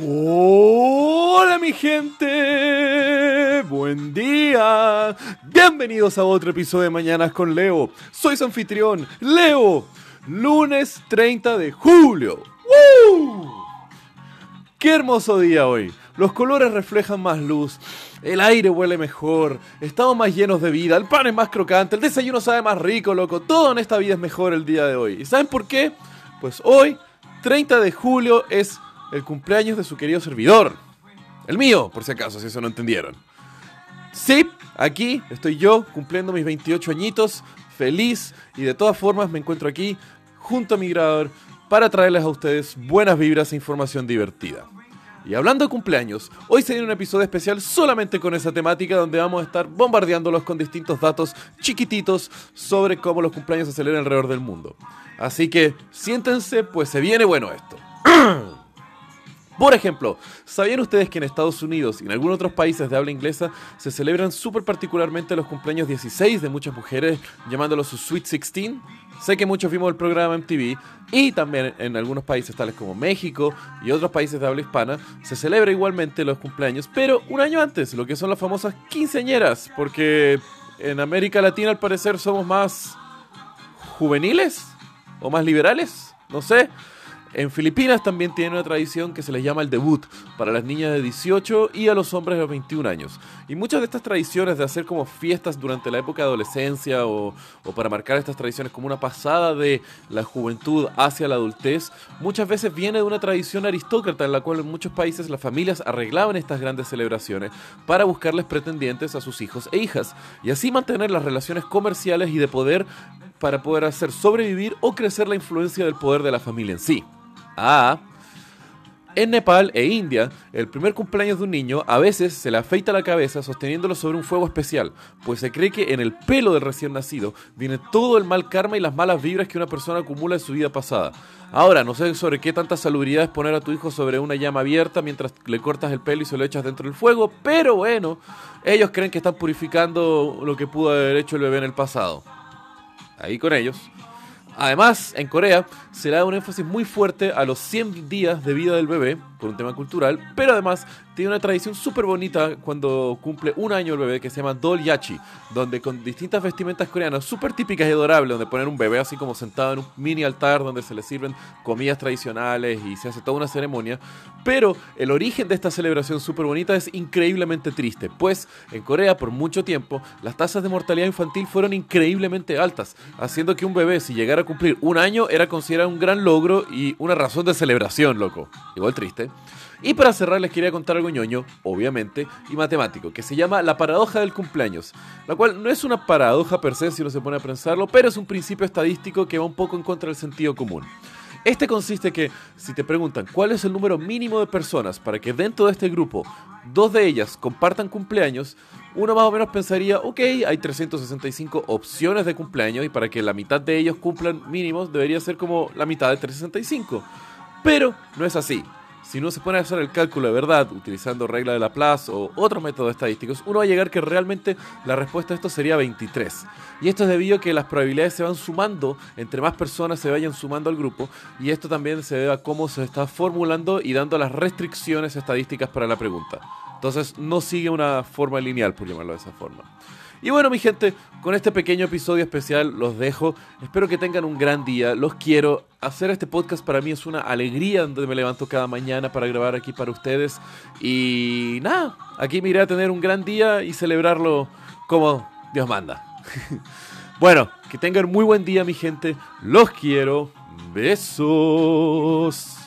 Hola mi gente, buen día. Bienvenidos a otro episodio de Mañanas con Leo. Soy su anfitrión, Leo. Lunes 30 de julio. ¡Woo! ¡Qué hermoso día hoy! Los colores reflejan más luz, el aire huele mejor, estamos más llenos de vida, el pan es más crocante, el desayuno sabe más rico, loco. Todo en esta vida es mejor el día de hoy. ¿Y saben por qué? Pues hoy, 30 de julio, es el cumpleaños de su querido servidor. El mío, por si acaso, si eso no entendieron. Sí, aquí estoy yo cumpliendo mis 28 añitos, feliz y de todas formas me encuentro aquí junto a mi grabador para traerles a ustedes buenas vibras e información divertida. Y hablando de cumpleaños, hoy se viene un episodio especial solamente con esa temática donde vamos a estar bombardeándolos con distintos datos chiquititos sobre cómo los cumpleaños se celebran alrededor del mundo. Así que siéntense, pues se viene bueno esto. Por ejemplo, ¿sabían ustedes que en Estados Unidos y en algunos otros países de habla inglesa se celebran súper particularmente los cumpleaños 16 de muchas mujeres, llamándolos su Sweet 16? Sé que muchos vimos el programa MTV y también en algunos países tales como México y otros países de habla hispana se celebra igualmente los cumpleaños, pero un año antes, lo que son las famosas quinceañeras, porque en América Latina al parecer somos más juveniles o más liberales, no sé. En Filipinas también tienen una tradición que se les llama el debut para las niñas de 18 y a los hombres de 21 años. Y muchas de estas tradiciones de hacer como fiestas durante la época de adolescencia o, o, para marcar estas tradiciones como una pasada de la juventud hacia la adultez, muchas veces viene de una tradición aristócrata en la cual en muchos países las familias arreglaban estas grandes celebraciones para buscarles pretendientes a sus hijos e hijas y así mantener las relaciones comerciales y de poder para poder hacer sobrevivir o crecer la influencia del poder de la familia en sí. Ah, en Nepal e India, el primer cumpleaños de un niño a veces se le afeita la cabeza sosteniéndolo sobre un fuego especial, pues se cree que en el pelo del recién nacido viene todo el mal karma y las malas vibras que una persona acumula en su vida pasada. Ahora, no sé sobre qué tanta salubridad es poner a tu hijo sobre una llama abierta mientras le cortas el pelo y se lo echas dentro del fuego, pero bueno, ellos creen que están purificando lo que pudo haber hecho el bebé en el pasado. Ahí con ellos. Además, en Corea se le da un énfasis muy fuerte a los 100 días de vida del bebé, por un tema cultural, pero además tiene una tradición súper bonita cuando cumple un año el bebé que se llama Dol Yachi, donde con distintas vestimentas coreanas súper típicas y adorables, donde ponen un bebé así como sentado en un mini altar donde se le sirven comidas tradicionales y se hace toda una ceremonia. Pero el origen de esta celebración súper bonita es increíblemente triste, pues en Corea por mucho tiempo las tasas de mortalidad infantil fueron increíblemente altas, haciendo que un bebé si llegara a cumplir un año era considerado un gran logro y una razón de celebración, loco. Igual triste. Y para cerrar les quería contar algo ñoño, obviamente, y matemático, que se llama la paradoja del cumpleaños, la cual no es una paradoja per se si uno se pone a pensarlo, pero es un principio estadístico que va un poco en contra del sentido común. Este consiste que, si te preguntan cuál es el número mínimo de personas para que dentro de este grupo dos de ellas compartan cumpleaños, uno más o menos pensaría, ok, hay 365 opciones de cumpleaños y para que la mitad de ellos cumplan mínimos debería ser como la mitad de 365. Pero no es así. Si uno se pone a hacer el cálculo de verdad, utilizando regla de Laplace o otros métodos estadísticos, uno va a llegar que realmente la respuesta a esto sería 23. Y esto es debido a que las probabilidades se van sumando, entre más personas se vayan sumando al grupo, y esto también se debe a cómo se está formulando y dando las restricciones estadísticas para la pregunta. Entonces no sigue una forma lineal, por llamarlo de esa forma. Y bueno, mi gente, con este pequeño episodio especial los dejo. Espero que tengan un gran día. Los quiero. Hacer este podcast para mí es una alegría donde me levanto cada mañana para grabar aquí para ustedes. Y nada, aquí me iré a tener un gran día y celebrarlo como Dios manda. bueno, que tengan muy buen día, mi gente. Los quiero. Besos.